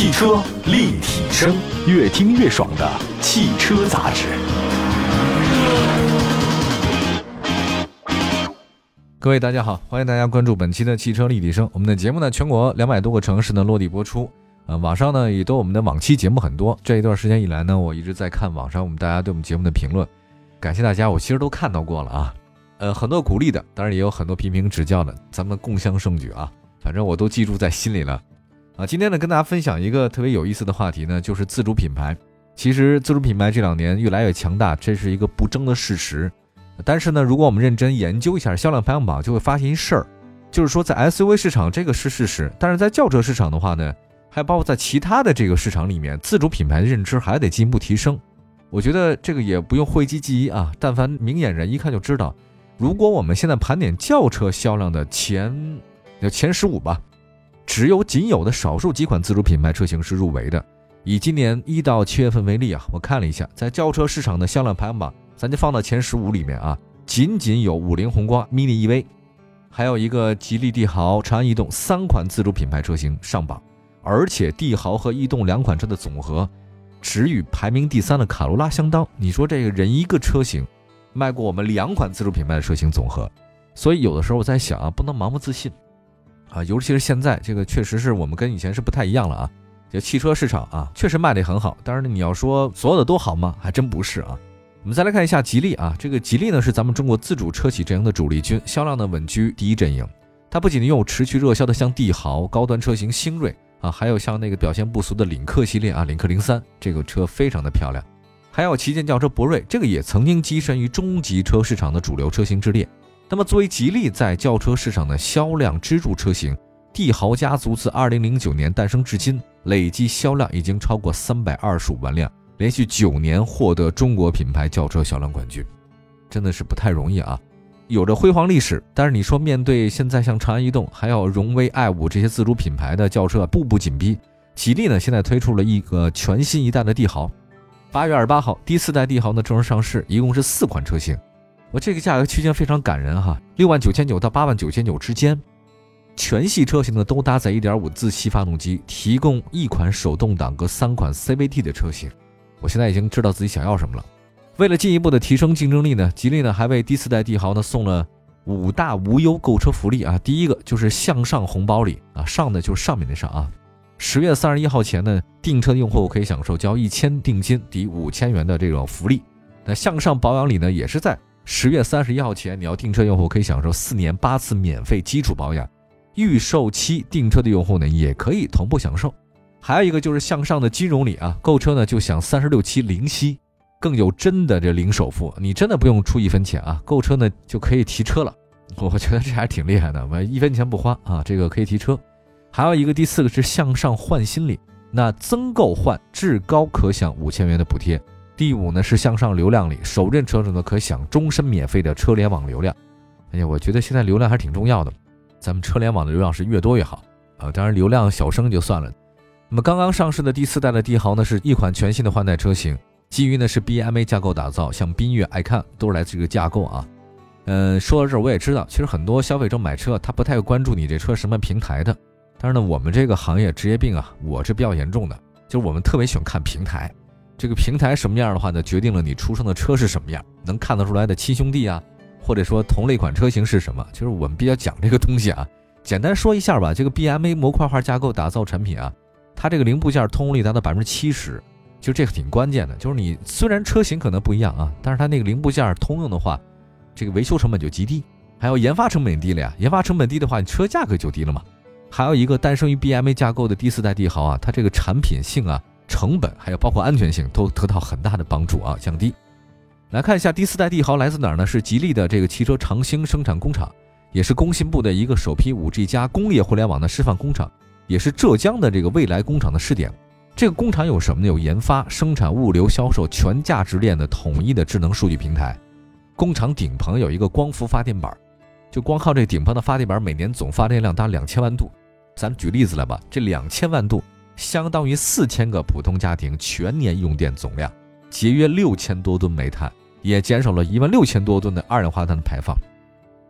汽车立体声，越听越爽的汽车杂志。各位大家好，欢迎大家关注本期的汽车立体声。我们的节目呢，全国两百多个城市呢落地播出。呃，网上呢也都我们的往期节目很多。这一段时间以来呢，我一直在看网上我们大家对我们节目的评论，感谢大家，我其实都看到过了啊。呃，很多鼓励的，当然也有很多批评指教的，咱们共襄盛举啊。反正我都记住在心里了。啊，今天呢跟大家分享一个特别有意思的话题呢，就是自主品牌。其实自主品牌这两年越来越强大，这是一个不争的事实。但是呢，如果我们认真研究一下销量排行榜，就会发现一事儿，就是说在 SUV 市场这个是事实，但是在轿车市场的话呢，还包括在其他的这个市场里面，自主品牌的认知还得进一步提升。我觉得这个也不用讳疾忌医啊，但凡明眼人一看就知道，如果我们现在盘点轿车销量的前，就前十五吧。只有仅有的少数几款自主品牌车型是入围的。以今年一到七月份为例啊，我看了一下，在轿车市场的销量排行榜，咱就放到前十五里面啊，仅仅有五菱宏光 mini EV，还有一个吉利帝豪、长安逸动三款自主品牌车型上榜，而且帝豪和逸动两款车的总和，只与排名第三的卡罗拉相当。你说这个人一个车型，卖过我们两款自主品牌的车型总和，所以有的时候我在想啊，不能盲目自信。啊，尤其是现在这个，确实是我们跟以前是不太一样了啊。就汽车市场啊，确实卖得很好。当然，你要说所有的都好吗？还真不是啊。我们再来看一下吉利啊，这个吉利呢是咱们中国自主车企阵营的主力军，销量呢稳居第一阵营。它不仅拥有持续热销的像帝豪、高端车型星瑞啊，还有像那个表现不俗的领克系列啊，领克零三这个车非常的漂亮。还有旗舰轿车博瑞，这个也曾经跻身于中级车市场的主流车型之列。那么，作为吉利在轿车市场的销量支柱车型，帝豪家族自2009年诞生至今，累计销量已经超过325万辆，连续九年获得中国品牌轿车销量冠军，真的是不太容易啊！有着辉煌历史，但是你说面对现在像长安逸动、还有荣威、爱五这些自主品牌的轿车步步紧逼，吉利呢现在推出了一个全新一代的帝豪，八月二十八号，第四代帝豪呢正式上市，一共是四款车型。我这个价格区间非常感人哈，六万九千九到八万九千九之间，全系车型呢都搭载一点五自吸发动机，提供一款手动挡和三款 CVT 的车型。我现在已经知道自己想要什么了。为了进一步的提升竞争力呢，吉利呢还为第四代帝豪呢送了五大无忧购车福利啊。第一个就是向上红包礼啊，上的就是上面的上啊。十月三十一号前呢订车的用户可以享受交一千定金抵五千元的这种福利。那向上保养礼呢也是在。十月三十一号前，你要订车用户可以享受四年八次免费基础保养，预售期订车的用户呢也可以同步享受。还有一个就是向上的金融礼啊，购车呢就享三十六期零息，更有真的这零首付，你真的不用出一分钱啊，购车呢就可以提车了。我觉得这还挺厉害的，我一分钱不花啊，这个可以提车。还有一个第四个是向上换新礼，那增购换至高可享五千元的补贴。第五呢是向上流量里，首任车主呢可享终身免费的车联网流量。哎呀，我觉得现在流量还是挺重要的，咱们车联网的流量是越多越好啊。当然流量小升就算了。那么刚刚上市的第四代的帝豪呢，是一款全新的换代车型，基于呢是 BMA 架构打造，像缤越、爱看都是来自这个架构啊。嗯，说到这儿我也知道，其实很多消费者买车他不太关注你这车什么平台的，但是呢我们这个行业职业病啊，我是比较严重的，就是我们特别喜欢看平台。这个平台什么样的话呢，决定了你出生的车是什么样，能看得出来的亲兄弟啊，或者说同类款车型是什么？其实我们比较讲这个东西啊，简单说一下吧。这个 BMA 模块化架构打造产品啊，它这个零部件通用率达到百分之七十，就这个挺关键的。就是你虽然车型可能不一样啊，但是它那个零部件通用的话，这个维修成本就极低，还有研发成本低了呀。研发成本低的话，你车价格就低了嘛。还有一个诞生于 BMA 架构的第四代帝豪啊，它这个产品性啊。成本还有包括安全性都得到很大的帮助啊，降低。来看一下第四代帝豪来自哪儿呢？是吉利的这个汽车长兴生产工厂，也是工信部的一个首批 5G 加工业互联网的示范工厂，也是浙江的这个未来工厂的试点。这个工厂有什么呢？有研发、生产、物流、销售全价值链的统一的智能数据平台。工厂顶棚有一个光伏发电板，就光靠这顶棚的发电板，每年总发电量达两千万度。咱举例子来吧，这两千万度。相当于四千个普通家庭全年用电总量，节约六千多吨煤炭，也减少了一万六千多吨的二氧化碳的排放。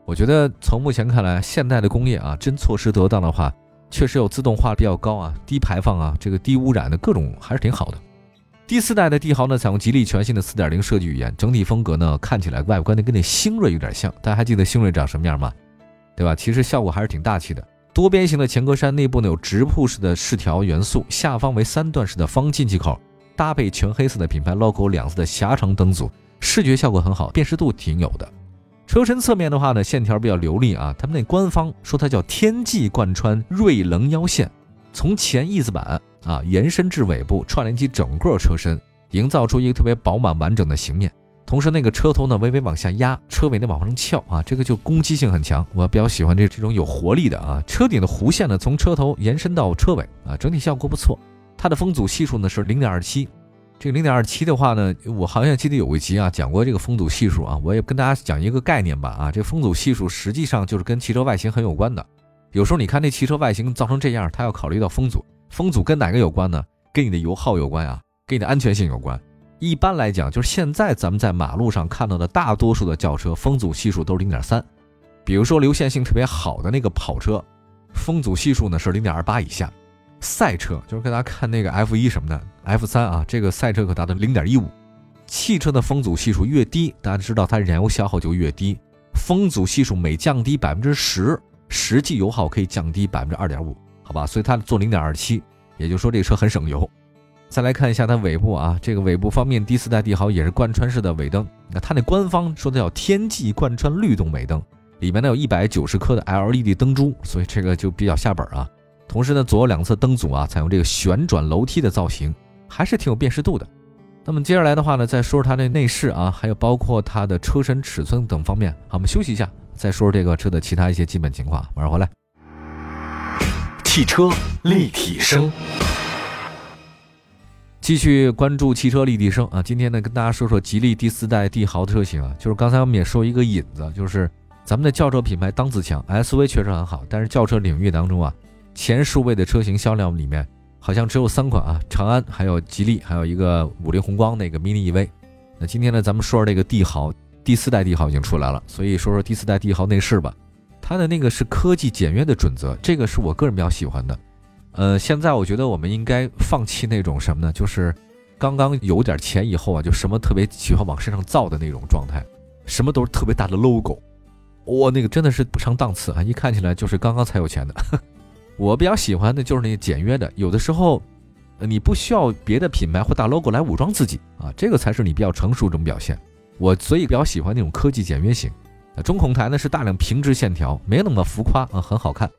我觉得从目前看来，现代的工业啊，真措施得当的话，确实有自动化比较高啊，低排放啊，这个低污染的各种还是挺好的。第四代的帝豪呢，采用吉利全新的4.0设计语言，整体风格呢看起来外观呢跟那星锐有点像。大家还记得星锐长什么样吗？对吧？其实效果还是挺大气的。多边形的前格栅内部呢有直瀑式的饰条元素，下方为三段式的方进气口，搭配全黑色的品牌 logo 两色的狭长灯组，视觉效果很好，辨识度挺有的。车身侧面的话呢，线条比较流利啊。他们那官方说它叫天际贯穿锐棱腰线，从前翼子板。啊，延伸至尾部，串联起整个车身，营造出一个特别饱满完整的形面。同时，那个车头呢微微往下压，车尾呢往上翘啊，这个就攻击性很强。我比较喜欢这这种有活力的啊。车顶的弧线呢从车头延伸到车尾啊，整体效果不错。它的风阻系数呢是零点二七，这个零点二七的话呢，我好像记得有一集啊讲过这个风阻系数啊，我也跟大家讲一个概念吧啊，这风阻系数实际上就是跟汽车外形很有关的。有时候你看那汽车外形造成这样，它要考虑到风阻。风阻跟哪个有关呢？跟你的油耗有关呀，跟你的安全性有关。一般来讲，就是现在咱们在马路上看到的大多数的轿车，风阻系数都是零点三。比如说流线性特别好的那个跑车，风阻系数呢是零点二八以下。赛车就是跟大家看那个 F 一什么的，F 三啊，这个赛车可达到零点一五。汽车的风阻系数越低，大家知道它燃油消耗就越低。风阻系数每降低百分之十，实际油耗可以降低百分之二点五。好吧，所以它做零点二七，也就是说这个车很省油。再来看一下它尾部啊，这个尾部方面，第四代帝豪也是贯穿式的尾灯。那它那官方说的叫天际贯穿律动尾灯，里面呢有一百九十颗的 LED 灯珠，所以这个就比较下本啊。同时呢，左右两侧灯组啊采用这个旋转楼梯的造型，还是挺有辨识度的。那么接下来的话呢，再说说它的内饰啊，还有包括它的车身尺寸等方面。好，我们休息一下，再说说这个车的其他一些基本情况。马上回来。汽车立体声，继续关注汽车立体声啊！今天呢，跟大家说说吉利第四代帝豪的车型啊。就是刚才我们也说一个引子，就是咱们的轿车品牌当自强，SUV 确实很好，但是轿车领域当中啊，前数位的车型销量里面好像只有三款啊，长安、还有吉利，还有一个五菱宏光那个 mini EV。那今天呢，咱们说说这个帝豪第四代帝豪已经出来了，所以说说第四代帝豪内饰吧。它的那个是科技简约的准则，这个是我个人比较喜欢的。呃，现在我觉得我们应该放弃那种什么呢？就是刚刚有点钱以后啊，就什么特别喜欢往身上造的那种状态，什么都是特别大的 logo，哇，那个真的是不上档次啊！一看起来就是刚刚才有钱的。我比较喜欢的就是那个简约的，有的时候你不需要别的品牌或大 logo 来武装自己啊，这个才是你比较成熟这种表现。我所以比较喜欢那种科技简约型。中控台呢是大量平直线条，没那么浮夸啊，很好看。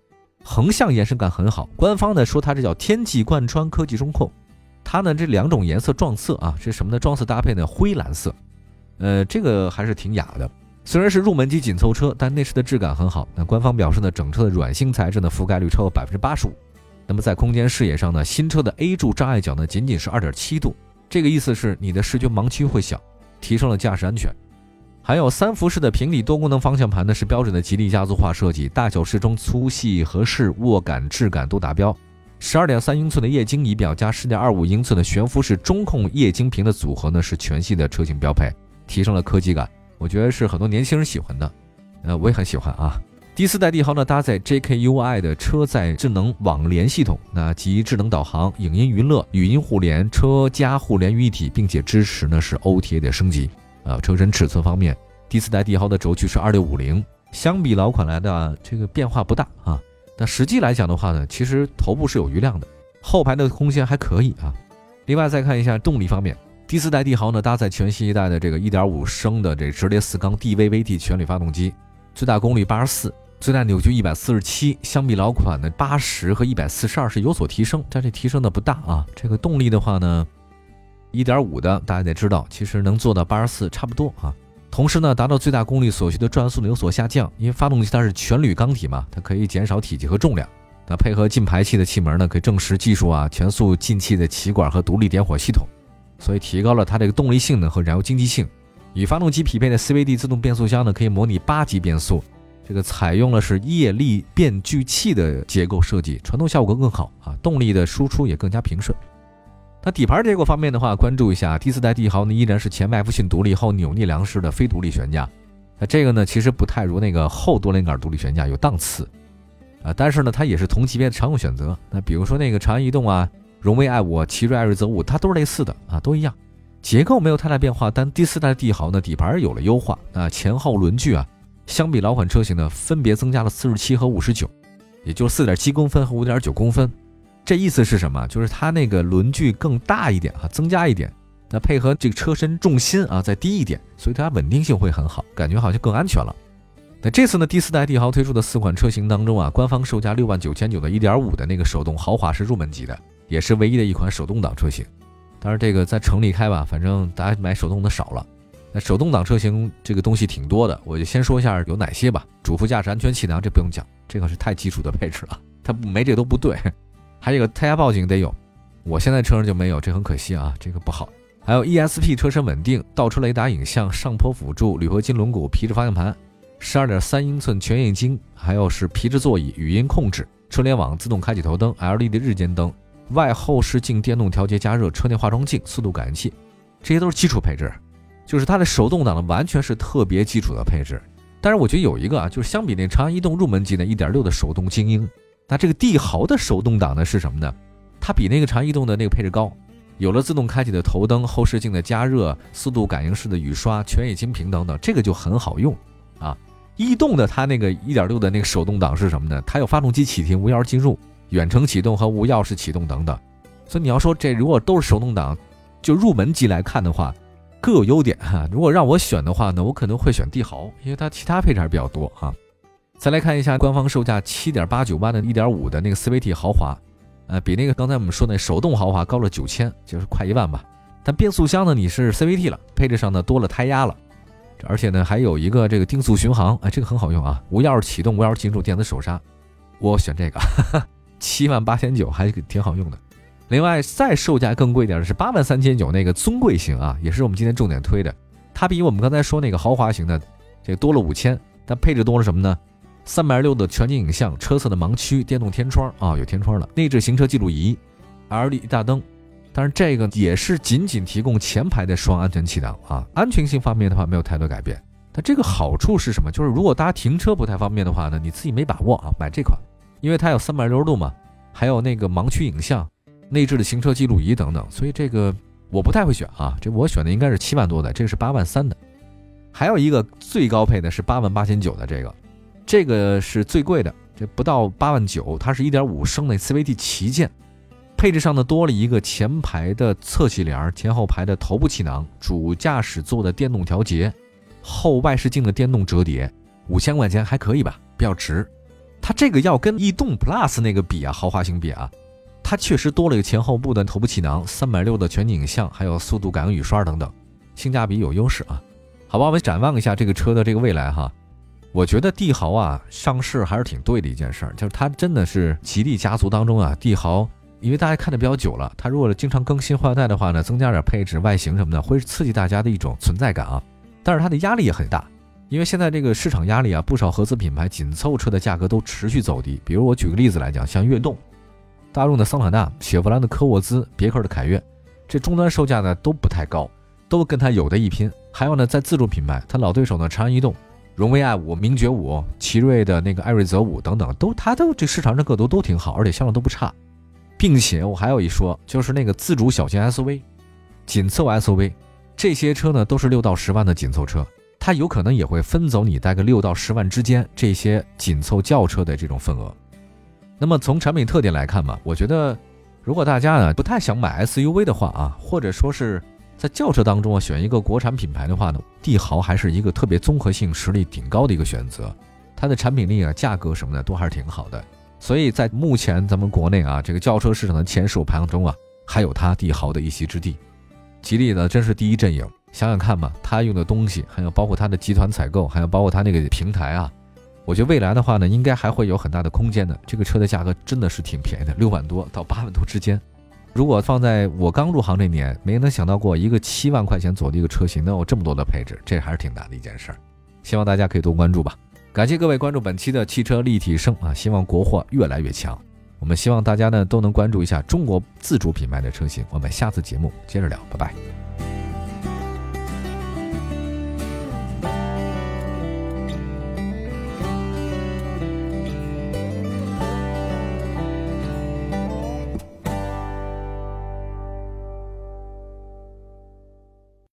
横向延伸感很好。官方呢说它这叫天际贯穿科技中控。它呢这两种颜色撞色啊，是什么呢？撞色搭配呢灰蓝色，呃，这个还是挺雅的。虽然是入门级紧凑车，但内饰的质感很好。那官方表示呢，整车的软性材质呢覆盖率超过百分之八十五。那么在空间视野上呢，新车的 A 柱障碍角呢仅仅是二点七度，这个意思是你的视觉盲区会小，提升了驾驶安全。还有三辐式的平底多功能方向盘呢，是标准的吉利家族化设计，大小适中，粗细合适，握感质感都达标。十二点三英寸的液晶仪表加十点二五英寸的悬浮式中控液晶屏的组合呢，是全系的车型标配，提升了科技感。我觉得是很多年轻人喜欢的，呃，我也很喜欢啊。第四代帝豪呢，搭载 JKUI 的车载智能网联系统，那集智能导航、影音娱乐、语音互联、车家互联于一体，并且支持呢是 OTA 的升级。呃，车身尺寸方面，第四代帝豪的轴距是二六五零，相比老款来的这个变化不大啊。但实际来讲的话呢，其实头部是有余量的，后排的空间还可以啊。另外再看一下动力方面，第四代帝豪呢搭载全新一代的这个一点五升的这直列四缸 DVVT 全铝发动机，最大功率八十四，最大扭矩一百四十七，相比老款的八十和一百四十二是有所提升，但这提升的不大啊。这个动力的话呢。一点五的，大家得知道，其实能做到八十四差不多啊。同时呢，达到最大功率所需的转速呢有所下降，因为发动机它是全铝钢体嘛，它可以减少体积和重量。那配合进排气的气门呢，可以证实技术啊，全速进气的气管和独立点火系统，所以提高了它这个动力性能和燃油经济性。与发动机匹配的 CVT 自动变速箱呢，可以模拟八级变速，这个采用了是液力变矩器的结构设计，传动效果更好啊，动力的输出也更加平顺。那底盘结构方面的话，关注一下第四代帝豪呢，依然是前麦弗逊独立后扭力梁式的非独立悬架。那这个呢，其实不太如那个后多连杆独立悬架有档次。啊，但是呢，它也是同级别的常用选择。那比如说那个长安逸动啊、荣威 i 五、奇瑞艾瑞泽五，它都是类似的啊，都一样，结构没有太大变化。但第四代帝豪呢，底盘有了优化啊，前后轮距啊，相比老款车型呢，分别增加了四十七和五十九，也就是四点七公分和五点九公分。这意思是什么？就是它那个轮距更大一点啊，增加一点。那配合这个车身重心啊再低一点，所以它稳定性会很好，感觉好像更安全了。那这次呢，第四代帝豪推出的四款车型当中啊，官方售价六万九千九的1.5的那个手动豪华是入门级的，也是唯一的一款手动挡车型。当然这个在城里开吧，反正大家买手动的少了。那手动挡车型这个东西挺多的，我就先说一下有哪些吧。主副驾驶安全气囊这不用讲，这个是太基础的配置了，它没这都不对。还有个胎压报警得有，我现在车上就没有，这很可惜啊，这个不好。还有 ESP 车身稳定、倒车雷达影像、上坡辅助、铝合金轮毂、皮质方向盘、十二点三英寸全液晶，还有是皮质座椅、语音控制、车联网、自动开启头灯、LED 日间灯、外后视镜电动调节加热、车内化妆镜、速度感应器，这些都是基础配置。就是它的手动挡呢，完全是特别基础的配置。但是我觉得有一个啊，就是相比那长安逸动入门级的1.6的手动精英，那这个帝豪的手动挡呢是什么呢？它比那个长逸动的那个配置高。有了自动开启的头灯、后视镜的加热、速度感应式的雨刷、全液晶屏等等，这个就很好用啊。逸动的它那个1.6的那个手动挡是什么呢？它有发动机启停、无钥匙进入、远程启动和无钥匙启动等等。所以你要说这如果都是手动挡，就入门级来看的话，各有优点哈。如果让我选的话呢，我可能会选帝豪，因为它其他配置还比较多哈。再来看一下官方售价7.89万的1.5的那个 CVT 豪华。呃，比那个刚才我们说那手动豪华高了九千，就是快一万吧。但变速箱呢，你是 CVT 了，配置上呢多了胎压了，而且呢还有一个这个定速巡航，哎，这个很好用啊，无钥匙启动，无钥匙进入，电子手刹。我选这个，七万八千九还挺好用的。另外再售价更贵点的是八万三千九那个尊贵型啊，也是我们今天重点推的，它比我们刚才说那个豪华型的这个多了五千，但配置多了什么呢？三百六的全景影像，车侧的盲区，电动天窗啊，有天窗了，内置行车记录仪，LED 大灯，但是这个也是仅仅提供前排的双安全气囊啊，安全性方面的话没有太多改变。它这个好处是什么？就是如果大家停车不太方便的话呢，你自己没把握啊，买这款，因为它有三百六十度嘛，还有那个盲区影像，内置的行车记录仪等等，所以这个我不太会选啊，这我选的应该是七万多的，这个是八万三的，还有一个最高配的是八万八千九的这个。这个是最贵的，这不到八万九，它是一点五升的 CVT 旗舰，配置上呢多了一个前排的侧气帘，前后排的头部气囊，主驾驶座的电动调节，后外视镜的电动折叠，五千块钱还可以吧，比较值。它这个要跟逸动 Plus 那个比啊，豪华型比啊，它确实多了一个前后部的头部气囊，三百六的全景影像，还有速度感应雨刷等等，性价比有优势啊。好吧，我们展望一下这个车的这个未来哈。我觉得帝豪啊上市还是挺对的一件事儿，就是它真的是吉利家族当中啊，帝豪，因为大家看的比较久了，它如果经常更新换代的话呢，增加点配置、外形什么的，会刺激大家的一种存在感啊。但是它的压力也很大，因为现在这个市场压力啊，不少合资品牌紧凑车的价格都持续走低。比如我举个例子来讲，像悦动、大众的桑塔纳、雪佛兰的科沃兹、别克的凯越，这终端售价呢都不太高，都跟它有的一拼。还有呢，在自主品牌，它老对手呢长安逸动。荣威 i 五、名爵五、奇瑞的那个艾瑞泽五等等，都它都这市场上个头都挺好，而且销量都不差，并且我还有一说，就是那个自主小型 SUV、紧凑 SUV 这些车呢，都是六到十万的紧凑车，它有可能也会分走你大概六到十万之间这些紧凑轿车的这种份额。那么从产品特点来看嘛，我觉得如果大家呢不太想买 SUV 的话啊，或者说是。在轿车当中啊，选一个国产品牌的话呢，帝豪还是一个特别综合性、实力挺高的一个选择。它的产品力啊、价格什么的都还是挺好的。所以在目前咱们国内啊，这个轿车市场的前十排行中啊，还有它帝豪的一席之地。吉利呢，真是第一阵营。想想看吧，它用的东西，还有包括它的集团采购，还有包括它那个平台啊，我觉得未来的话呢，应该还会有很大的空间的。这个车的价格真的是挺便宜的，六万多到八万多之间。如果放在我刚入行这年，没能想到过一个七万块钱左右的一个车型能有这么多的配置，这还是挺难的一件事儿。希望大家可以多关注吧。感谢各位关注本期的汽车立体声啊，希望国货越来越强。我们希望大家呢都能关注一下中国自主品牌的车型。我们下次节目接着聊，拜拜。